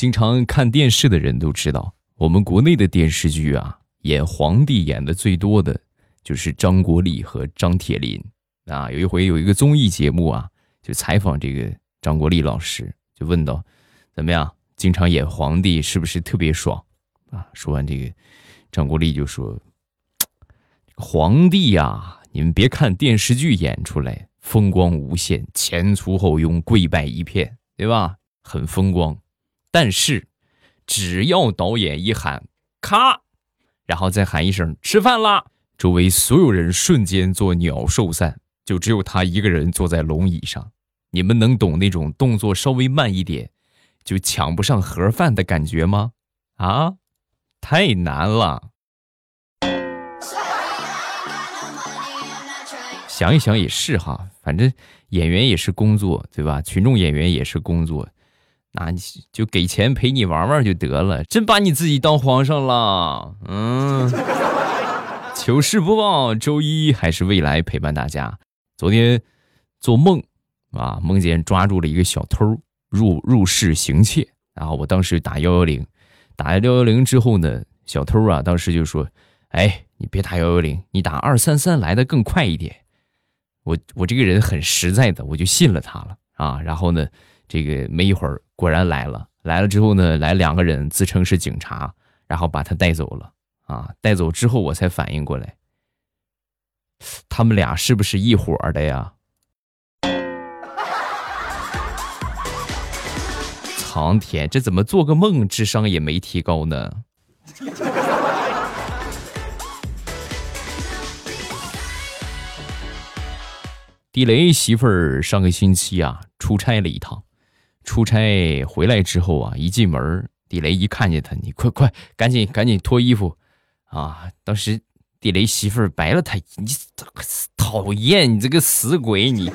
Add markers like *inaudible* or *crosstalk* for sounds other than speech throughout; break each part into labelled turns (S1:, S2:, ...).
S1: 经常看电视的人都知道，我们国内的电视剧啊，演皇帝演的最多的就是张国立和张铁林啊。有一回有一个综艺节目啊，就采访这个张国立老师，就问到：“怎么样？经常演皇帝是不是特别爽？”啊，说完这个，张国立就说：“ *tsk* *tsk* 皇帝呀，你们别看电视剧演出来风光无限，前簇后拥，跪拜一片，对吧？很风光。”但是，只要导演一喊“咔”，然后再喊一声“吃饭啦”，周围所有人瞬间做鸟兽散，就只有他一个人坐在龙椅上。你们能懂那种动作稍微慢一点就抢不上盒饭的感觉吗？啊，太难了。想一想也是哈，反正演员也是工作，对吧？群众演员也是工作。那你就给钱陪你玩玩就得了，真把你自己当皇上了。嗯，糗事播报，周一还是未来陪伴大家。昨天做梦啊，梦见抓住了一个小偷入入室行窃，然后我当时打幺幺零，打幺幺零之后呢，小偷啊当时就说：“哎，你别打幺幺零，你打二三三来的更快一点。”我我这个人很实在的，我就信了他了啊。然后呢，这个没一会儿。果然来了，来了之后呢，来两个人自称是警察，然后把他带走了。啊，带走之后我才反应过来，他们俩是不是一伙的呀？苍天，这怎么做个梦智商也没提高呢？地雷媳妇儿上个星期啊，出差了一趟。出差回来之后啊，一进门，地雷一看见他，你快快赶紧赶紧脱衣服，啊！当时地雷媳妇儿白了他一眼，你讨厌，你这个死鬼，你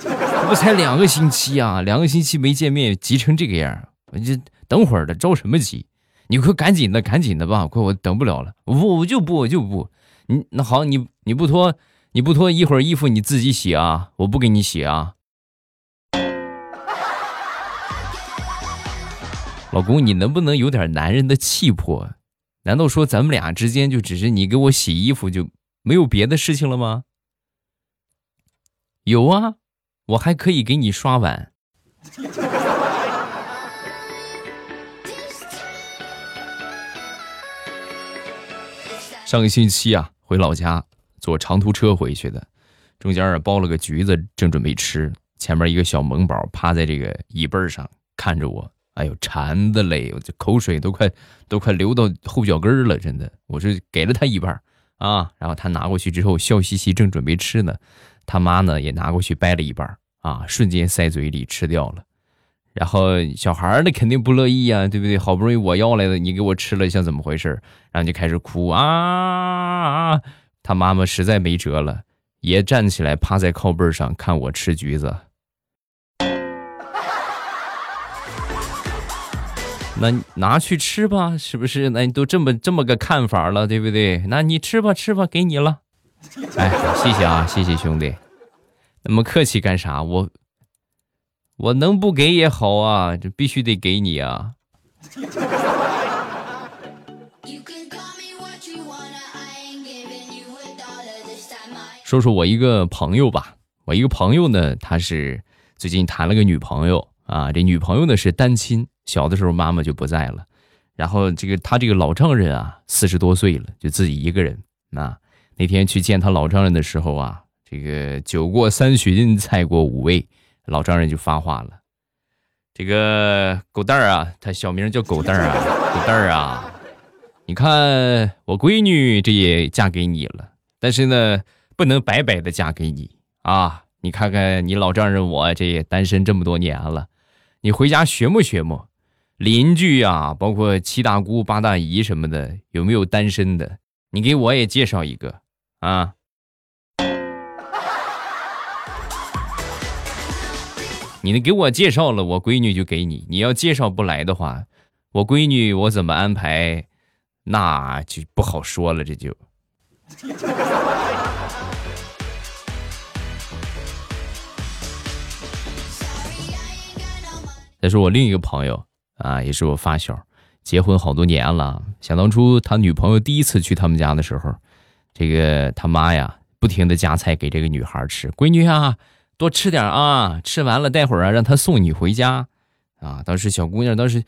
S1: 不才两个星期啊，两个星期没见面，急成这个样，我就等会儿的，着什么急？你快赶紧的，赶紧的吧，快我等不了了，我不我就不我就不，你那好，你你不脱你不脱，一会儿衣服你自己洗啊，我不给你洗啊。老公，你能不能有点男人的气魄？难道说咱们俩之间就只是你给我洗衣服就没有别的事情了吗？有啊，我还可以给你刷碗。上个星期啊，回老家坐长途车回去的，中间啊包了个橘子，正准备吃，前面一个小萌宝趴在这个椅背上看着我。哎呦，馋的嘞！我这口水都快都快流到后脚跟了，真的。我是给了他一半啊，然后他拿过去之后笑嘻嘻，正准备吃呢，他妈呢也拿过去掰了一半啊，瞬间塞嘴里吃掉了。然后小孩那肯定不乐意呀，对不对？好不容易我要来的，你给我吃了，像怎么回事？然后就开始哭啊！他妈妈实在没辙了，也站起来趴在靠背上看我吃橘子。那拿去吃吧，是不是？那你都这么这么个看法了，对不对？那你吃吧，吃吧，给你了。哎，谢谢啊，谢谢兄弟。那么客气干啥？我我能不给也好啊，这必须得给你啊。说说我一个朋友吧，我一个朋友呢，他是最近谈了个女朋友啊，这女朋友呢是单亲。小的时候妈妈就不在了，然后这个他这个老丈人啊，四十多岁了，就自己一个人。那那天去见他老丈人的时候啊，这个酒过三巡，菜过五味，老丈人就发话了：“这个狗蛋儿啊，他小名叫狗蛋儿啊，狗蛋儿啊，你看我闺女这也嫁给你了，但是呢，不能白白的嫁给你啊！你看看你老丈人我这也单身这么多年了，你回家学么学么？”邻居呀，包括七大姑八大姨什么的，有没有单身的？你给我也介绍一个啊！你能给我介绍了，我闺女就给你。你要介绍不来的话，我闺女我怎么安排，那就不好说了。这就。再说我另一个朋友。啊，也是我发小，结婚好多年了。想当初他女朋友第一次去他们家的时候，这个他妈呀，不停的夹菜给这个女孩吃。闺女啊，多吃点啊，吃完了待会儿啊，让他送你回家。啊，当时小姑娘当时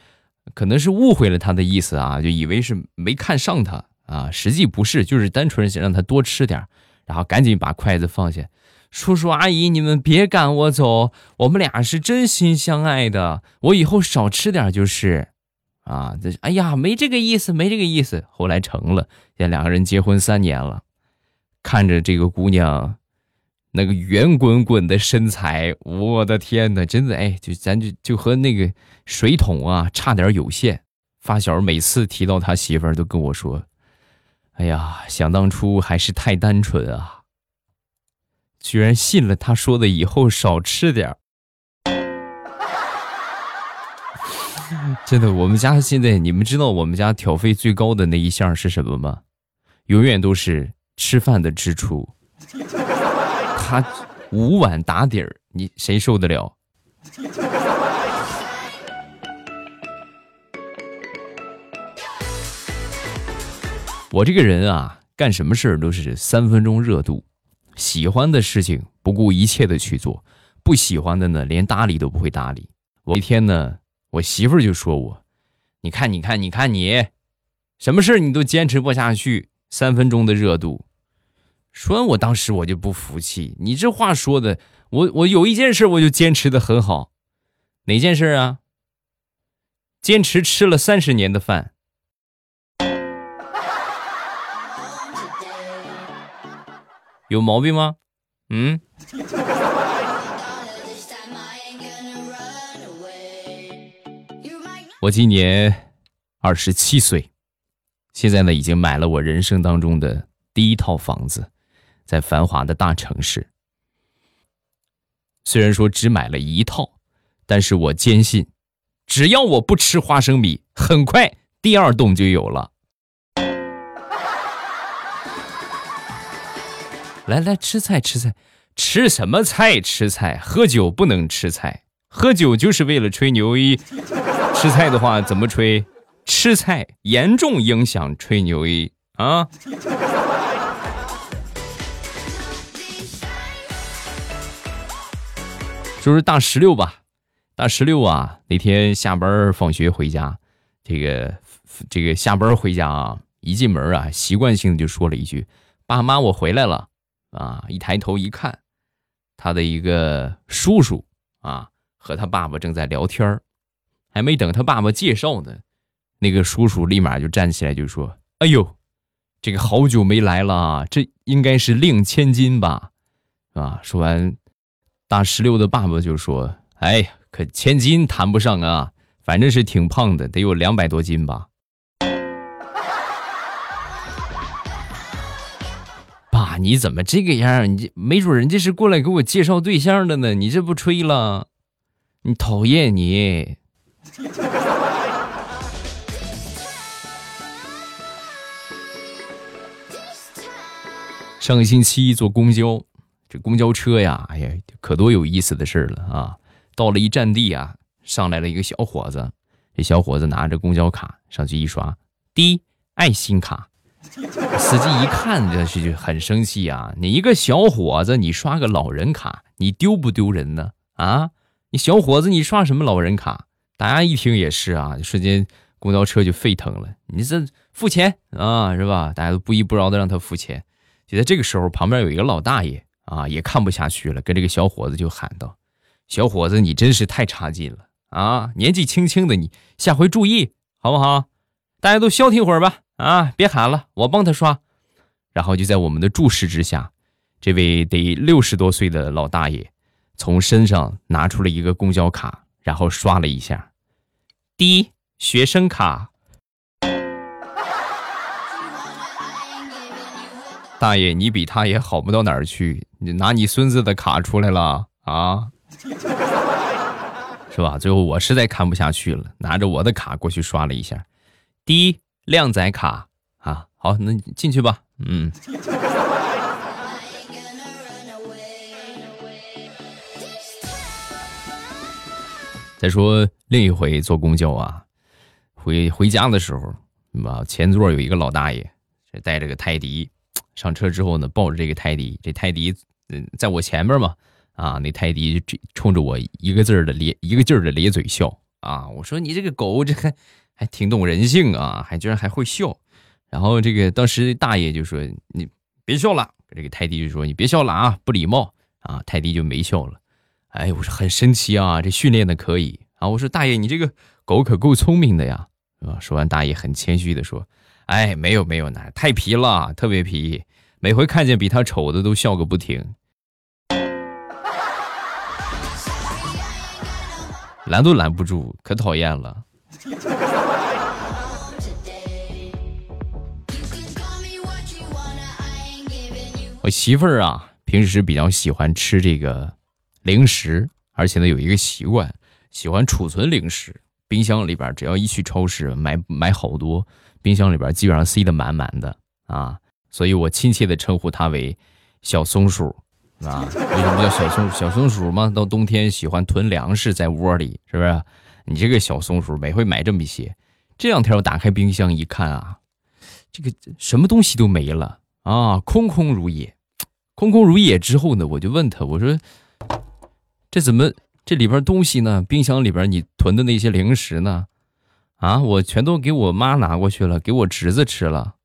S1: 可能是误会了他的意思啊，就以为是没看上他啊，实际不是，就是单纯想让他多吃点，然后赶紧把筷子放下。叔叔阿姨，你们别赶我走，我们俩是真心相爱的，我以后少吃点就是。啊，这哎呀，没这个意思，没这个意思。后来成了，现在两个人结婚三年了，看着这个姑娘，那个圆滚滚的身材，我的天哪，真的哎，就咱就就和那个水桶啊，差点有限。发小每次提到他媳妇儿，都跟我说：“哎呀，想当初还是太单纯啊。”居然信了他说的，以后少吃点儿 *laughs* 真的，我们家现在你们知道我们家挑费最高的那一项是什么吗？永远都是吃饭的支出。他五碗打底儿，你谁受得了？*laughs* 我这个人啊，干什么事儿都是三分钟热度。喜欢的事情不顾一切的去做，不喜欢的呢连搭理都不会搭理。我一天呢，我媳妇儿就说我：“你看，你看，你看你，什么事你都坚持不下去，三分钟的热度。”说完，我当时我就不服气，你这话说的，我我有一件事我就坚持的很好，哪件事啊？坚持吃了三十年的饭。有毛病吗？嗯。我今年二十七岁，现在呢已经买了我人生当中的第一套房子，在繁华的大城市。虽然说只买了一套，但是我坚信，只要我不吃花生米，很快第二栋就有了。来来吃菜吃菜，吃什么菜吃菜？喝酒不能吃菜，喝酒就是为了吹牛一。吃菜的话怎么吹？吃菜严重影响吹牛一啊！就是大石榴吧，大石榴啊，那天下班放学回家，这个这个下班回家啊，一进门啊，习惯性的就说了一句：“爸妈，我回来了。”啊！一抬头一看，他的一个叔叔啊，和他爸爸正在聊天还没等他爸爸介绍呢，那个叔叔立马就站起来就说：“哎呦，这个好久没来了，这应该是令千金吧？”啊！说完，大石榴的爸爸就说：“哎，可千金谈不上啊，反正是挺胖的，得有两百多斤吧。”你怎么这个样？你这没准人家是过来给我介绍对象的呢。你这不吹了？你讨厌你！*laughs* 上个星期坐公交，这公交车呀，哎呀，可多有意思的事了啊！到了一站地啊，上来了一个小伙子，这小伙子拿着公交卡上去一刷，滴爱心卡。*laughs* 司机一看，这是就很生气啊！你一个小伙子，你刷个老人卡，你丢不丢人呢？啊，你小伙子，你刷什么老人卡？大家一听也是啊，瞬间公交车就沸腾了。你这付钱啊，是吧？大家都不依不饶的让他付钱。就在这个时候，旁边有一个老大爷啊，也看不下去了，跟这个小伙子就喊道：“小伙子，你真是太差劲了啊！年纪轻轻的你，下回注意好不好？大家都消停会儿吧。”啊！别喊了，我帮他刷。然后就在我们的注视之下，这位得六十多岁的老大爷从身上拿出了一个公交卡，然后刷了一下，第一学生卡。大爷，你比他也好不到哪儿去，你拿你孙子的卡出来了啊？*laughs* 是吧？最后我实在看不下去了，拿着我的卡过去刷了一下，第一。靓仔卡啊，好，那进去吧。嗯。再说另一回坐公交啊，回回家的时候，吧，前座有一个老大爷，带着个泰迪，上车之后呢，抱着这个泰迪，这泰迪嗯在我前面嘛，啊，那泰迪冲着我一个字儿的咧一个劲儿的咧嘴笑啊！我说你这个狗这还还挺懂人性啊，还居然还会笑。然后这个当时大爷就说你别笑了，这个泰迪就说你别笑了啊，不礼貌啊，泰迪就没笑了。哎，我说很神奇啊，这训练的可以啊。我说大爷你这个狗可够聪明的呀。啊！说完，大爷很谦虚的说：“哎，没有没有，那太皮了，特别皮。每回看见比他丑的，都笑个不停。拦都拦不住，可讨厌了。” *laughs* 我媳妇儿啊，平时比较喜欢吃这个零食，而且呢，有一个习惯，喜欢储存零食。冰箱里边，只要一去超市买买好多，冰箱里边基本上塞得满满的啊，所以我亲切的称呼它为小松鼠啊。为什么叫小松小松鼠嘛？到冬天喜欢囤粮食在窝里，是不是？你这个小松鼠每回买这么一些，这两天我打开冰箱一看啊，这个什么东西都没了啊，空空如也。空空如也之后呢，我就问他，我说这怎么？这里边东西呢？冰箱里边你囤的那些零食呢？啊，我全都给我妈拿过去了，给我侄子吃了。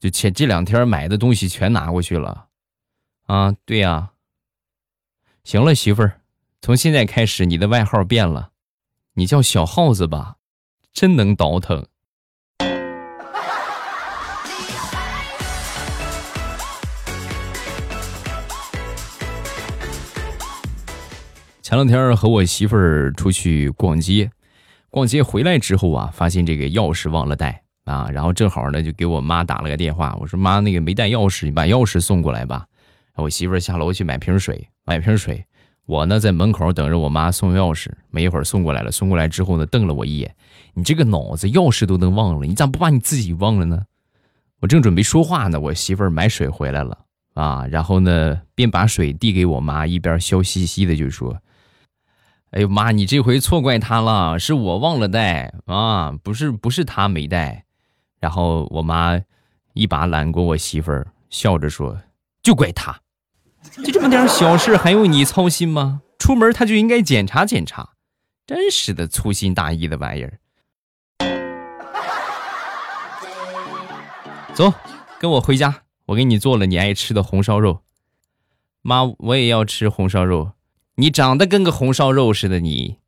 S1: 就前这两天买的东西全拿过去了。啊，对呀。行了，媳妇儿，从现在开始你的外号变了，你叫小耗子吧，真能倒腾。前两天和我媳妇儿出去逛街，逛街回来之后啊，发现这个钥匙忘了带啊，然后正好呢就给我妈打了个电话，我说妈，那个没带钥匙，你把钥匙送过来吧。我媳妇儿下楼去买瓶水，买瓶水，我呢在门口等着我妈送钥匙，没一会儿送过来了，送过来之后呢，瞪了我一眼，你这个脑子钥匙都能忘了，你咋不把你自己忘了呢？我正准备说话呢，我媳妇儿买水回来了啊，然后呢边把水递给我妈，一边笑嘻嘻的就说。哎呦妈！你这回错怪他了，是我忘了带啊，不是不是他没带。然后我妈一把揽过我媳妇儿，笑着说：“就怪他，*laughs* 就这么点小事还用你操心吗？出门他就应该检查检查，真是的，粗心大意的玩意儿。”走，跟我回家，我给你做了你爱吃的红烧肉。妈，我也要吃红烧肉。你长得跟个红烧肉似的，你。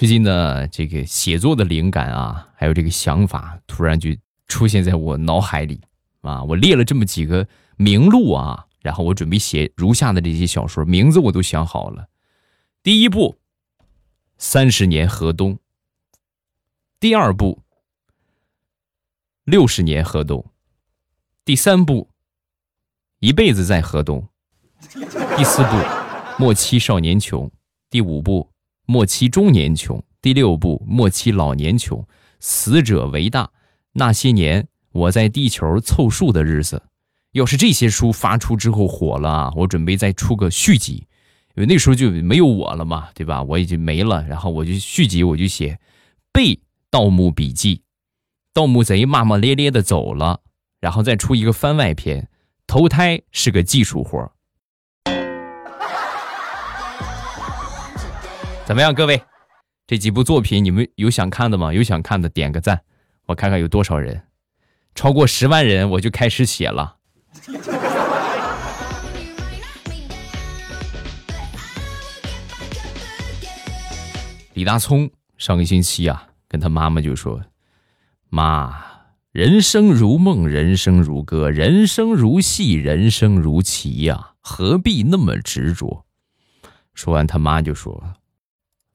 S1: 最近的这个写作的灵感啊，还有这个想法，突然就出现在我脑海里啊！我列了这么几个名录啊，然后我准备写如下的这些小说，名字我都想好了。第一部，《三十年河东》。第二部。六十年河东，第三部，一辈子在河东，第四部，莫欺少年穷，第五部，末期中年穷，第六部，末期老年穷，死者为大。那些年我在地球凑数的日子，要是这些书发出之后火了啊，我准备再出个续集，因为那时候就没有我了嘛，对吧？我已经没了，然后我就续集，我就写《被盗墓笔记》。盗墓贼骂骂咧咧的走了，然后再出一个番外篇，投胎是个技术活怎么样，各位？这几部作品你们有想看的吗？有想看的点个赞，我看看有多少人，超过十万人我就开始写了。李大聪上个星期啊，跟他妈妈就说。妈，人生如梦，人生如歌，人生如戏，人生如棋呀，何必那么执着？说完，他妈就说：“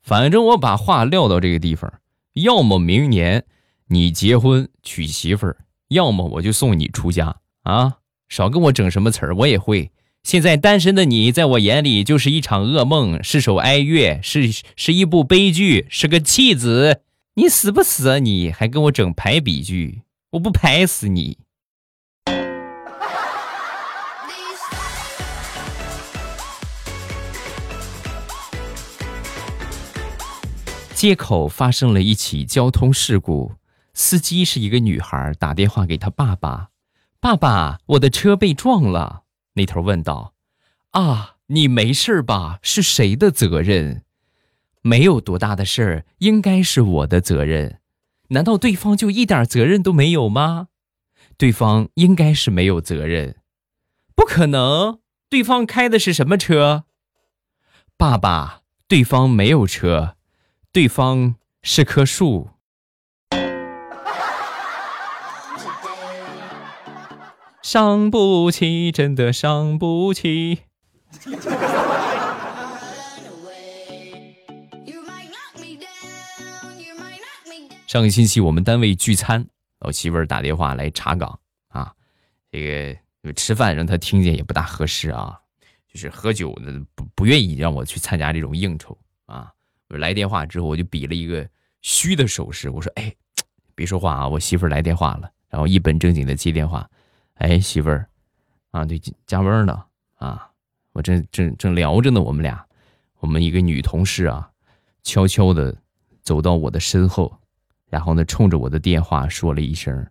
S1: 反正我把话撂到这个地方，要么明年你结婚娶媳妇儿，要么我就送你出家啊！少跟我整什么词儿，我也会。现在单身的你，在我眼里就是一场噩梦，是首哀乐，是是一部悲剧，是个弃子。”你死不死啊？你还跟我整排比句，我不拍死你！街口发生了一起交通事故，司机是一个女孩，打电话给她爸爸：“爸爸，我的车被撞了。”那头问道：“啊，你没事吧？是谁的责任？没有多大的事儿，应该是我的责任。难道对方就一点责任都没有吗？对方应该是没有责任。不可能，对方开的是什么车？爸爸，对方没有车。”对方是棵树，伤不起，真的伤不起。上个星期我们单位聚餐，我媳妇儿打电话来查岗啊，这个吃饭让她听见也不大合适啊，就是喝酒呢不不愿意让我去参加这种应酬啊。来电话之后，我就比了一个虚的手势，我说：“哎，别说话啊，我媳妇儿来电话了。”然后一本正经的接电话：“哎，媳妇儿，啊，对，加班呢啊，我正正正聊着呢，我们俩，我们一个女同事啊，悄悄的走到我的身后，然后呢，冲着我的电话说了一声：‘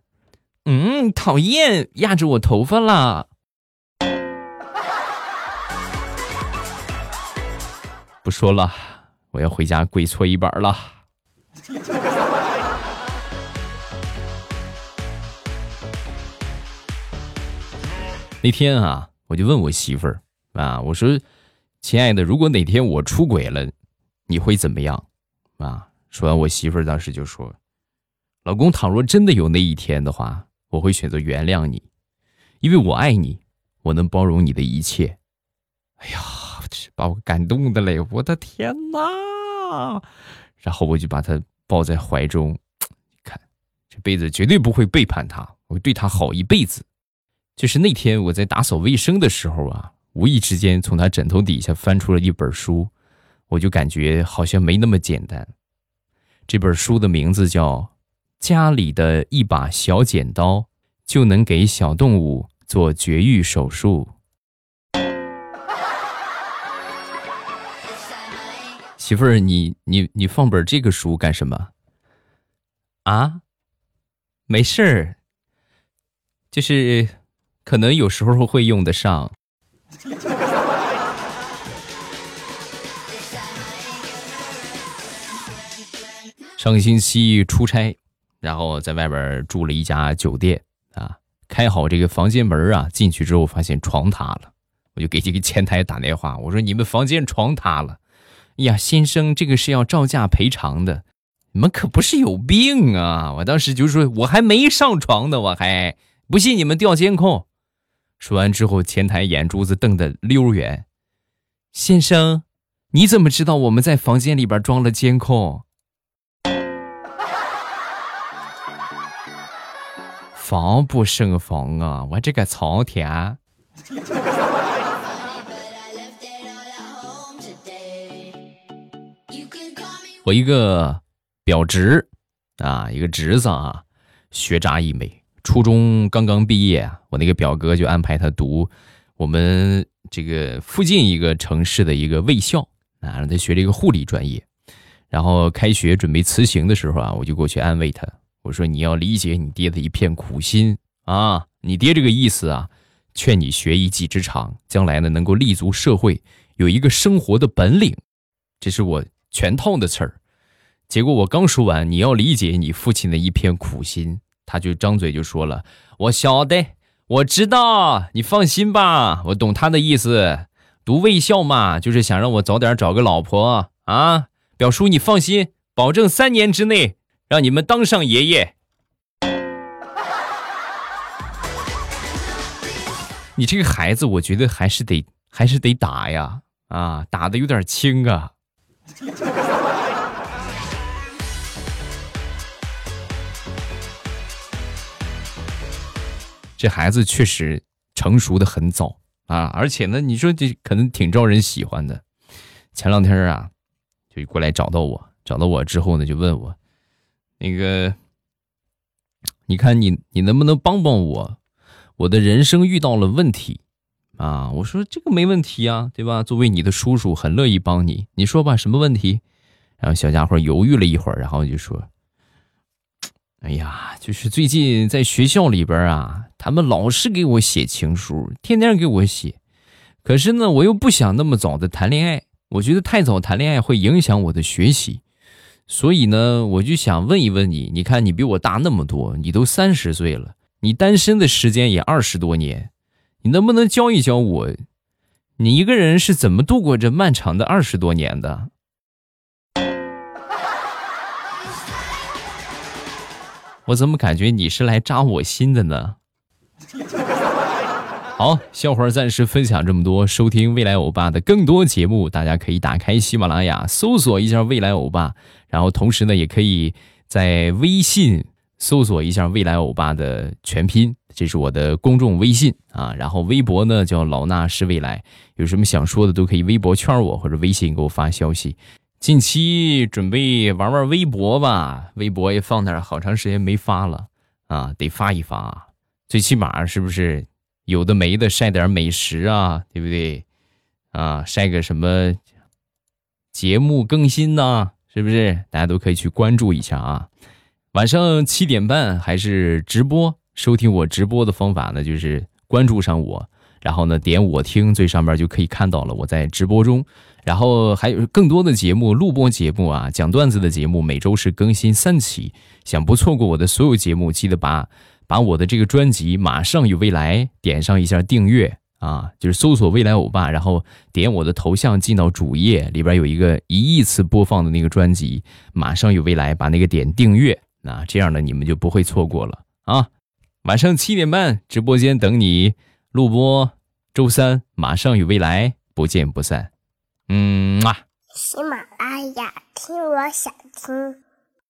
S1: 嗯，讨厌，压着我头发了。’不说了。”我要回家跪搓衣板了。*laughs* 那天啊，我就问我媳妇儿啊，我说：“亲爱的，如果哪天我出轨了，你会怎么样？”啊，说完，我媳妇儿当时就说：“老公，倘若真的有那一天的话，我会选择原谅你，因为我爱你，我能包容你的一切。”哎呀！把我感动的嘞！我的天哪！然后我就把他抱在怀中，看这辈子绝对不会背叛他，我对他好一辈子。就是那天我在打扫卫生的时候啊，无意之间从他枕头底下翻出了一本书，我就感觉好像没那么简单。这本书的名字叫《家里的一把小剪刀就能给小动物做绝育手术》。媳妇儿，你你你放本这个书干什么？啊，没事儿，就是可能有时候会用得上。上个星期出差，然后在外边住了一家酒店啊，开好这个房间门啊，进去之后发现床塌了，我就给这个前台打电话，我说你们房间床塌了。呀，先生，这个是要照价赔偿的，你们可不是有病啊！我当时就说，我还没上床呢，我还不信你们调监控。说完之后，前台眼珠子瞪得溜圆。先生，你怎么知道我们在房间里边装了监控？防不胜防啊！我这个苍天。*laughs* 我一个表侄啊，一个侄子啊，学渣一枚，初中刚刚毕业啊，我那个表哥就安排他读我们这个附近一个城市的一个卫校啊，让他学这个护理专业。然后开学准备辞行的时候啊，我就过去安慰他，我说你要理解你爹的一片苦心啊，你爹这个意思啊，劝你学一技之长，将来呢能够立足社会，有一个生活的本领。这是我。全套的词儿，结果我刚说完，你要理解你父亲的一片苦心，他就张嘴就说了：“我晓得，我知道，你放心吧，我懂他的意思。读卫校嘛，就是想让我早点找个老婆啊。表叔，你放心，保证三年之内让你们当上爷爷。你这个孩子，我觉得还是得还是得打呀，啊，打的有点轻啊。” *laughs* 这孩子确实成熟的很早啊，而且呢，你说这可能挺招人喜欢的。前两天啊，就过来找到我，找到我之后呢，就问我，那个，你看你你能不能帮帮我？我的人生遇到了问题。啊，我说这个没问题啊，对吧？作为你的叔叔，很乐意帮你。你说吧，什么问题？然后小家伙犹豫了一会儿，然后就说：“哎呀，就是最近在学校里边啊，他们老是给我写情书，天天给我写。可是呢，我又不想那么早的谈恋爱，我觉得太早谈恋爱会影响我的学习。所以呢，我就想问一问你，你看你比我大那么多，你都三十岁了，你单身的时间也二十多年，你能不能教一教我，你一个人是怎么度过这漫长的二十多年的？” *laughs* 我怎么感觉你是来扎我心的呢？*laughs* 好，笑话暂时分享这么多。收听未来欧巴的更多节目，大家可以打开喜马拉雅搜索一下未来欧巴，然后同时呢，也可以在微信搜索一下未来欧巴的全拼，这是我的公众微信啊。然后微博呢叫老衲是未来，有什么想说的都可以微博圈我或者微信给我发消息。近期准备玩玩微博吧，微博也放那儿好长时间没发了啊，得发一发，最起码是不是有的没的晒点美食啊，对不对？啊，晒个什么节目更新呢？是不是？大家都可以去关注一下啊。晚上七点半还是直播，收听我直播的方法呢，就是关注上我，然后呢点我听，最上面就可以看到了我在直播中。然后还有更多的节目，录播节目啊，讲段子的节目，每周是更新三期。想不错过我的所有节目，记得把把我的这个专辑《马上有未来》点上一下订阅啊，就是搜索“未来欧巴”，然后点我的头像进到主页里边有一个一亿次播放的那个专辑《马上有未来》，把那个点订阅，那这样呢你们就不会错过了啊。晚上七点半直播间等你录播，周三《马上与未来》，不见不散。嗯啊。
S2: 喜马拉雅，听我想听。